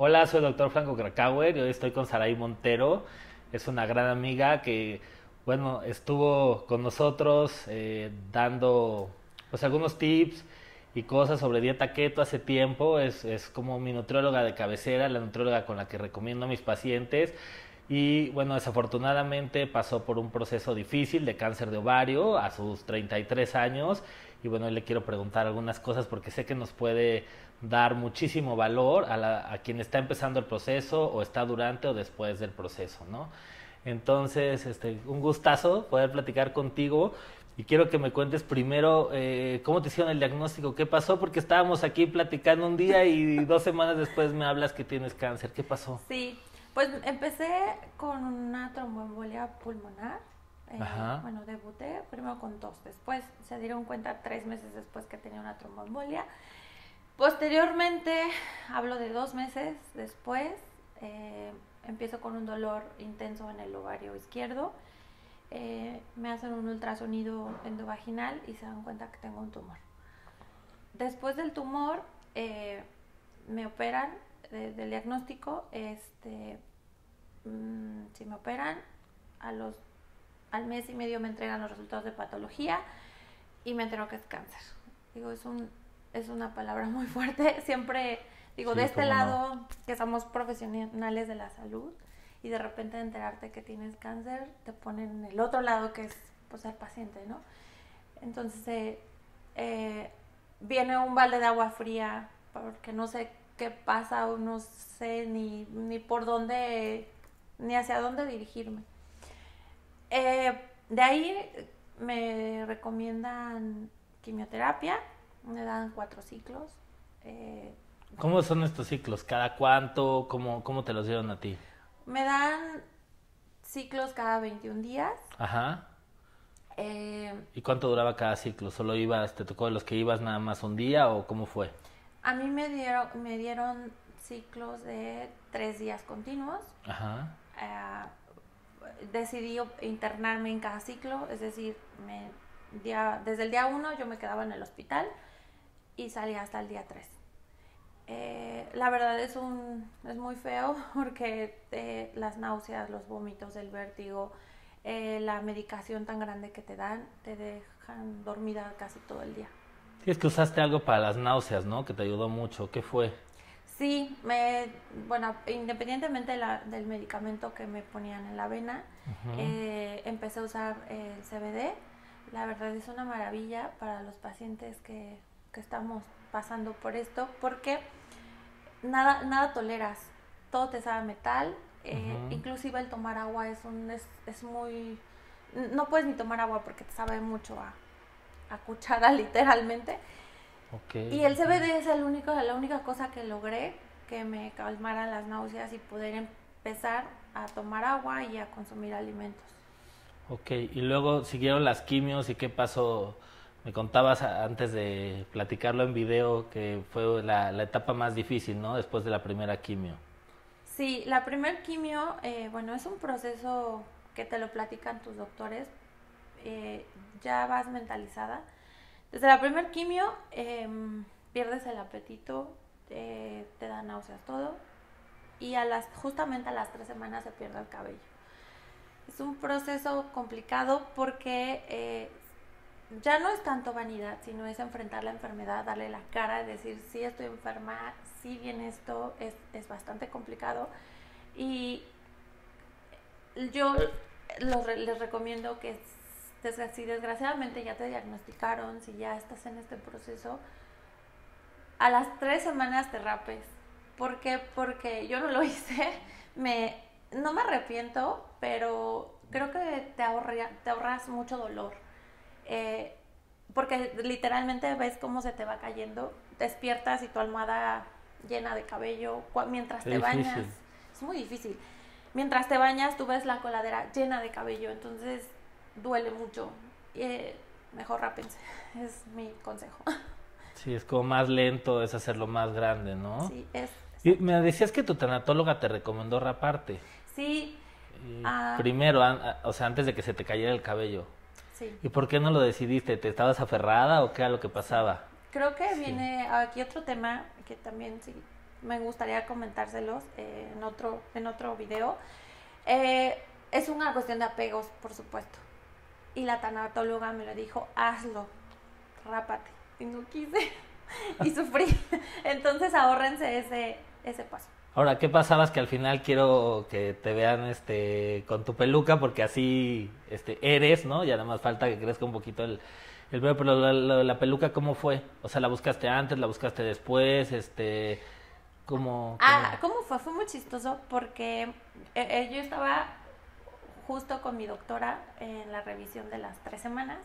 Hola, soy el doctor Franco Krakauer y hoy estoy con Saray Montero. Es una gran amiga que, bueno, estuvo con nosotros eh, dando pues algunos tips y cosas sobre dieta keto hace tiempo. Es, es como mi nutrióloga de cabecera, la nutrióloga con la que recomiendo a mis pacientes. Y bueno, desafortunadamente pasó por un proceso difícil de cáncer de ovario a sus 33 años. Y bueno, le quiero preguntar algunas cosas porque sé que nos puede dar muchísimo valor a, a, quien está empezando el proceso o está durante o después del proceso, ¿no? Entonces, este, un gustazo poder platicar contigo y quiero que me cuentes primero eh, cómo te hicieron el diagnóstico, qué pasó, porque estábamos aquí platicando un día y dos semanas después me hablas que tienes cáncer, ¿qué pasó? Sí, pues empecé con una tromboembolia pulmonar. Eh, bueno, debuté primero con tos, después se dieron cuenta tres meses después que tenía una tromboembolia Posteriormente, hablo de dos meses después, eh, empiezo con un dolor intenso en el ovario izquierdo. Eh, me hacen un ultrasonido endovaginal y se dan cuenta que tengo un tumor. Después del tumor, eh, me operan del diagnóstico. Este, mm, si me operan, a los, al mes y medio me entregan los resultados de patología y me entero que es cáncer. Digo, es un es una palabra muy fuerte. Siempre digo, de este lado, que somos profesionales de la salud, y de repente enterarte que tienes cáncer, te ponen en el otro lado, que es pues el paciente, ¿no? Entonces, eh, eh, viene un balde de agua fría, porque no sé qué pasa o no sé ni, ni por dónde, ni hacia dónde dirigirme. Eh, de ahí me recomiendan quimioterapia, me dan cuatro ciclos. Eh, ¿Cómo son estos ciclos? ¿Cada cuánto? ¿Cómo, ¿Cómo te los dieron a ti? Me dan ciclos cada 21 días. Ajá. Eh, ¿Y cuánto duraba cada ciclo? ¿Solo ibas, te tocó de los que ibas nada más un día o cómo fue? A mí me dieron, me dieron ciclos de tres días continuos. Ajá. Eh, decidí internarme en cada ciclo, es decir, me, día, desde el día uno yo me quedaba en el hospital y salí hasta el día 3. Eh, la verdad es, un, es muy feo porque eh, las náuseas, los vómitos, el vértigo, eh, la medicación tan grande que te dan, te dejan dormida casi todo el día. Sí, es que usaste algo para las náuseas, ¿no? Que te ayudó mucho. ¿Qué fue? Sí, me, bueno, independientemente del medicamento que me ponían en la vena, empecé a usar el CBD. La verdad es una maravilla para los pacientes que que estamos pasando por esto, porque nada, nada toleras, todo te sabe metal, eh, inclusive el tomar agua es, un, es, es, muy... No puedes ni tomar agua porque te sabe mucho a, a cuchara literalmente. Y el CBD es el único, la única cosa que logré que me calmara las náuseas y poder empezar a tomar agua y a consumir alimentos. Ok, y luego siguieron las quimios y qué pasó me contabas antes de platicarlo en video que fue la, etapa más difícil, ¿no? Después de la primera quimio. Sí, la primera quimio, eh, bueno, es un proceso que te lo platican tus doctores. Eh, ya vas mentalizada. Desde la primera quimio em, pierdes el apetito, te dan náuseas, todo. Y a las, justamente a las tres semanas se pierde el cabello. Es un proceso complicado porque eh, ya no es tanto vanidad, sino es enfrentar la enfermedad, darle la cara, decir, sí estoy enferma, sí viene esto, es, es bastante complicado. Y yo les recomiendo que si desgraciadamente ya te diagnosticaron, si ya estás en este proceso, a las tres semanas te rapes. ¿Por qué? Porque yo no lo hice, me, no me arrepiento, pero creo que te, ahorra, te ahorras mucho dolor eh, porque literalmente ves cómo se te va cayendo, despiertas y tu almohada llena de cabello mientras te bañas. Es muy difícil. Mientras te bañas, tú ves la coladera llena de cabello, entonces duele mucho. Eh, mejor rápense, es mi consejo. Sí, es como más lento, es hacerlo más grande, ¿no? Sí, es. Y me decías que tu tanatóloga te recomendó raparte. Sí. Ah. primero, o sea, antes de que se te cayera el cabello. Sí. ¿Y por qué no lo decidiste? ¿Te estabas aferrada o qué era lo que pasaba? Creo que viene aquí otro tema que también sí me gustaría comentárselos eh, en otro en otro video. Eh, es una cuestión de apegos, por supuesto. Y la tanatóloga me lo dijo, hazlo, rápate. Y no quise y sufrí. Entonces ahórrense ese, ese paso. Ahora, ¿qué pasabas que al final quiero que te vean este con tu peluca porque así este eres, ¿no? Ya nada más falta que crezca un poquito el, el pero la, la, peluca cómo fue? O sea, ¿la buscaste antes, la buscaste después? Este ¿cómo, Ah, ¿cómo fue? Fue muy chistoso porque eh, eh, yo estaba justo con mi doctora en la revisión de las tres semanas.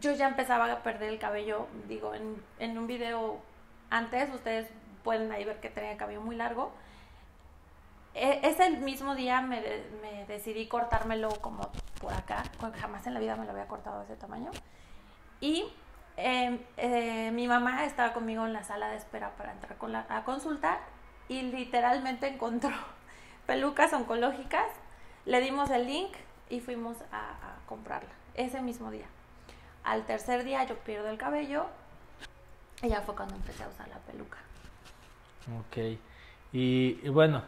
Yo ya empezaba a perder el cabello, digo, en, en un video antes, ustedes pueden ahí ver que tenía el cabello muy largo. E, ese mismo día me, me, decidí cortármelo como por acá, jamás en la vida me lo había cortado de ese tamaño. Y em, eh, mi mamá estaba conmigo en la sala de espera para entrar con la, a consulta y literalmente encontró pelucas oncológicas. Le dimos el link y fuimos a, a comprarla ese mismo día. Al tercer día yo pierdo el cabello y ya fue cuando empecé a usar la peluca. Ok. Y, bueno,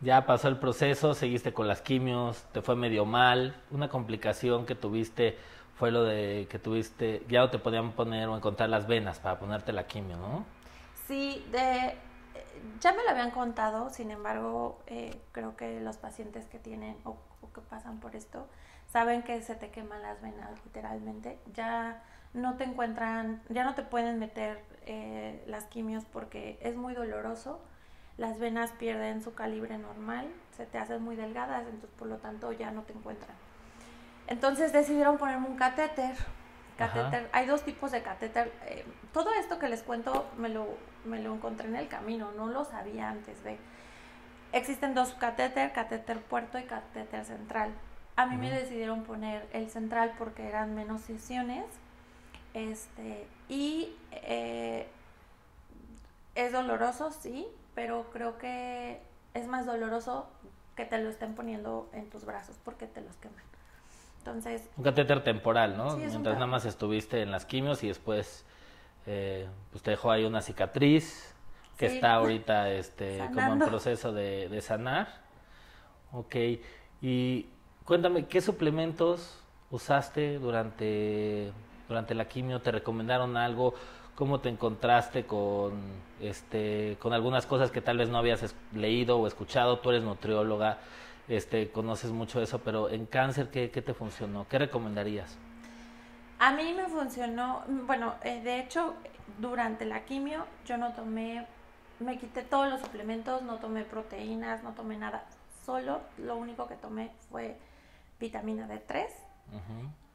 ya pasó el proceso, seguiste con las quimios, te fue medio mal. Una complicación que tuviste fue lo de que tuviste, ya no te podían poner o encontrar las venas para ponerte la quimio, ¿no? Sí, de, ya me lo habían contado, sin embargo, eh, creo que los pacientes que tienen o, o, que pasan por esto saben que se te queman las venas literalmente. Ya no te encuentran, ya no te pueden meter eh, las quimios porque es muy doloroso. Las venas pierden su calibre normal, se te hacen muy delgadas, entonces por lo tanto ya no te encuentran. Entonces decidieron ponerme un catéter. catéter hay dos tipos de catéter. Eh, todo esto que les cuento me lo, me lo encontré en el camino, no lo sabía antes de... Existen dos catéter, catéter puerto y catéter central. A mí me decidieron poner el central porque eran menos sesiones este, y eh, es doloroso, sí, pero creo que es más doloroso que te lo estén poniendo en tus brazos porque te los queman. Entonces... Un catéter temporal, ¿no? Mientras nada más estuviste en las quimios y después eh, pues te dejó ahí una cicatriz que está ahorita este, como en proceso de, de sanar. Ok. Y cuéntame, ¿qué suplementos usaste durante durante la quimio? ¿Te recomendaron algo? ¿Cómo te encontraste con, este, con algunas cosas que tal vez no habías leído o escuchado? Tú eres nutrióloga, este, conoces mucho eso, pero en cáncer, ¿qué, te funcionó? ¿Qué recomendarías? A mí me funcionó, bueno, eh, de hecho, durante la quimio yo no tomé, me quité todos los suplementos, no tomé proteínas, no tomé nada, solo lo único que tomé fue vitamina D3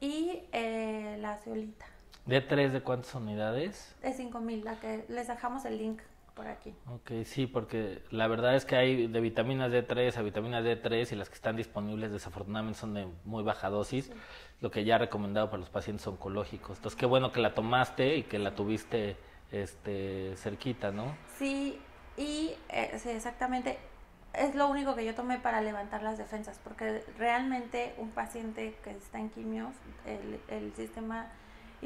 y eh, la ceolita. ¿De tres de cuántas unidades? De 5000, la que les dejamos el link por aquí. Ok, sí, porque la verdad es que hay de vitaminas D3 a vitaminas D3 y las que están disponibles desafortunadamente son de muy baja dosis, lo que ya he recomendado para los pacientes oncológicos. Entonces, qué bueno que la tomaste y que la tuviste este cerquita, ¿no? Sí, y eh, sí, exactamente es lo único que yo tomé para levantar las defensas, porque realmente un paciente que está en quimios, el, sistema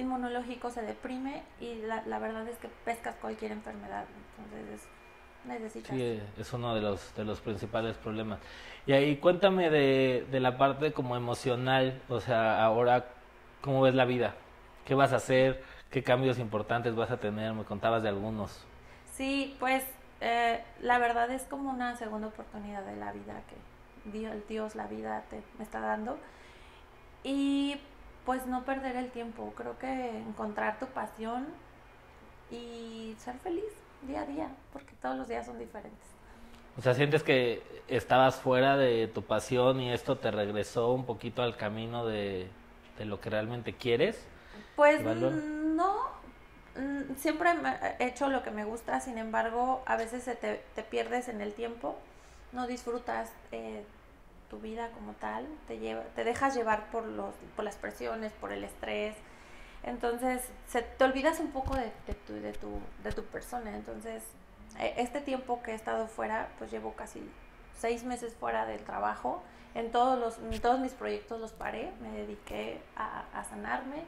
inmunológico se deprime y la, verdad es que pescas cualquier enfermedad, entonces necesitas... Sí, es uno de los, de los principales problemas. Y ahí cuéntame de, de la parte como emocional, o sea, ahora, ¿cómo ves la vida? ¿Qué vas a hacer? ¿Qué cambios importantes vas a tener? Me contabas de algunos. Sí, pues eh, la verdad es como una segunda oportunidad de la vida que Dios, Dios la vida te me está dando. Y pues no perder el tiempo, creo que encontrar tu pasión y ser feliz día a día, porque todos los días son diferentes. O sea, sientes que estabas fuera de tu pasión y esto te regresó un poquito al camino de, de lo que realmente quieres. Pues no, Mm, siempre he hecho lo que me gusta, sin embargo, a veces te, te pierdes en el tiempo, no disfrutas eh, tu vida como tal, te, lleva, te dejas llevar por, los, por las presiones, por el estrés, entonces te olvidas un poco de, tu, de, tu, de tu persona, entonces e, este tiempo que he estado fuera, pues llevo casi seis meses fuera del trabajo. En todos, los, todos mis proyectos los paré, me dediqué a, a sanarme,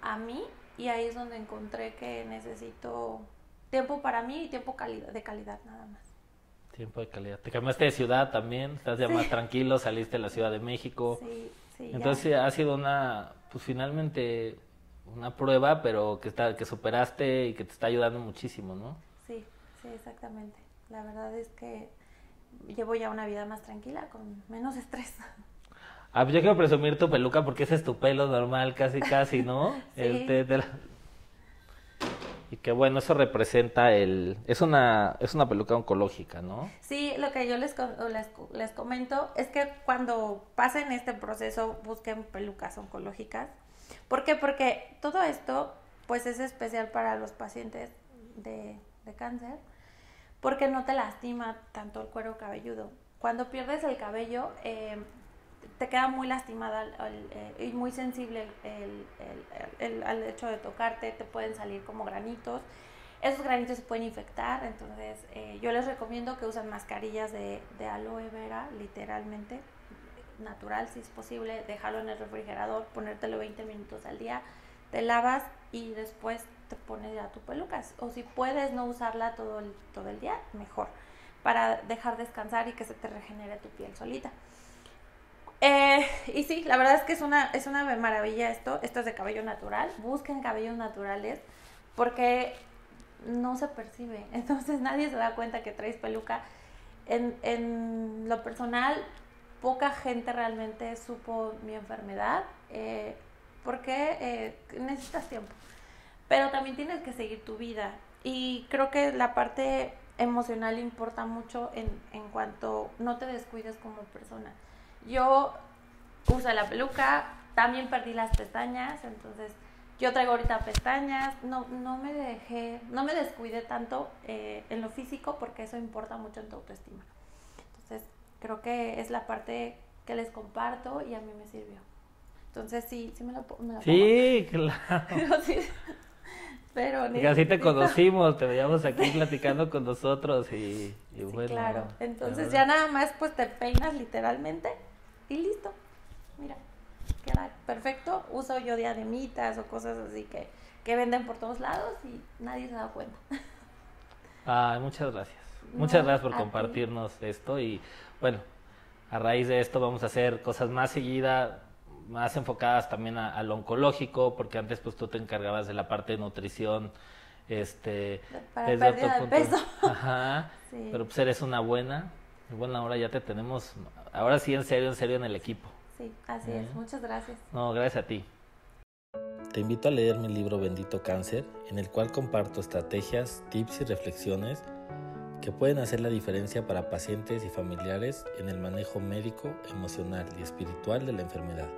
a mí, y ahí es donde encontré que necesito tiempo para mí y tiempo de calidad nada más. Tiempo de calidad. Te cambiaste de ciudad también, estás ya más tranquilo, saliste de la Ciudad de México. Sí, sí. Entonces ha sido una, pues finalmente una prueba, pero que, está, que superaste y que te está ayudando muchísimo, ¿no? Sí, sí, exactamente. La verdad es que llevo ya una vida más tranquila, con menos estrés. Ah, pues yo quiero presumir tu peluca porque ese es tu pelo normal, casi, casi, ¿no? sí. Y que bueno, eso representa el... Es una, es una peluca oncológica, ¿no? Sí, lo que yo les, les, les comento es que cuando pasen este proceso busquen pelucas oncológicas. ¿Por qué? Porque todo esto pues es especial para los pacientes de, de cáncer porque no te lastima tanto el cuero cabelludo. Cuando pierdes el cabello, eh, te queda muy lastimada eh, y muy sensible el, al hecho de tocarte, te pueden salir como granitos. Esos granitos se pueden infectar, entonces eh, yo les recomiendo que usen mascarillas de, de aloe vera, literalmente, natural si es posible, dejarlo en el refrigerador, ponértelo 20 minutos al día, te lavas y después te pones ya tu peluca. O si puedes no usarla todo el, todo el día, mejor, para dejar descansar y que se te regenere tu piel solita. Eh, y sí, la verdad es que es una, es una maravilla esto. Esto es de cabello natural. Busquen cabellos naturales porque no se percibe. Entonces nadie se da cuenta que traes peluca. En, en lo personal, poca gente realmente supo mi enfermedad eh, porque eh, necesitas tiempo. Pero también tienes que seguir tu vida. Y creo que la parte emocional importa mucho en, en cuanto no te descuides como persona. Yo uso la peluca, también perdí las pestañas, entonces yo traigo ahorita pestañas, no, no me dejé, no me descuidé tanto eh, en lo físico porque eso importa mucho en tu autoestima. Entonces creo que es la parte que les comparto y a mí me sirvió. Entonces sí, sí me la, me Sí, claro. Pero, y así te conocimos, te veíamos aquí platicando con nosotros y, bueno. Claro, entonces ya nada más pues te peinas literalmente y listo. Mira, queda perfecto. Uso yo diademitas o cosas así que, que venden por todos lados y nadie se da cuenta. Ay, muchas gracias. muchas gracias por compartirnos esto y bueno, a raíz de esto vamos a hacer cosas más seguidas, más enfocadas también a, lo oncológico, porque antes pues tú te encargabas de la parte de nutrición, este, Para desde de peso. Ajá, pero pues eres una buena, bueno, ahora ya te tenemos, ahora sí en serio, en serio en el equipo. Sí, así es. Muchas gracias. No, gracias a ti. Te invito a leer mi libro Bendito Cáncer, en el cual comparto estrategias, tips y reflexiones que pueden hacer la diferencia para pacientes y familiares en el manejo médico, emocional y espiritual de la enfermedad.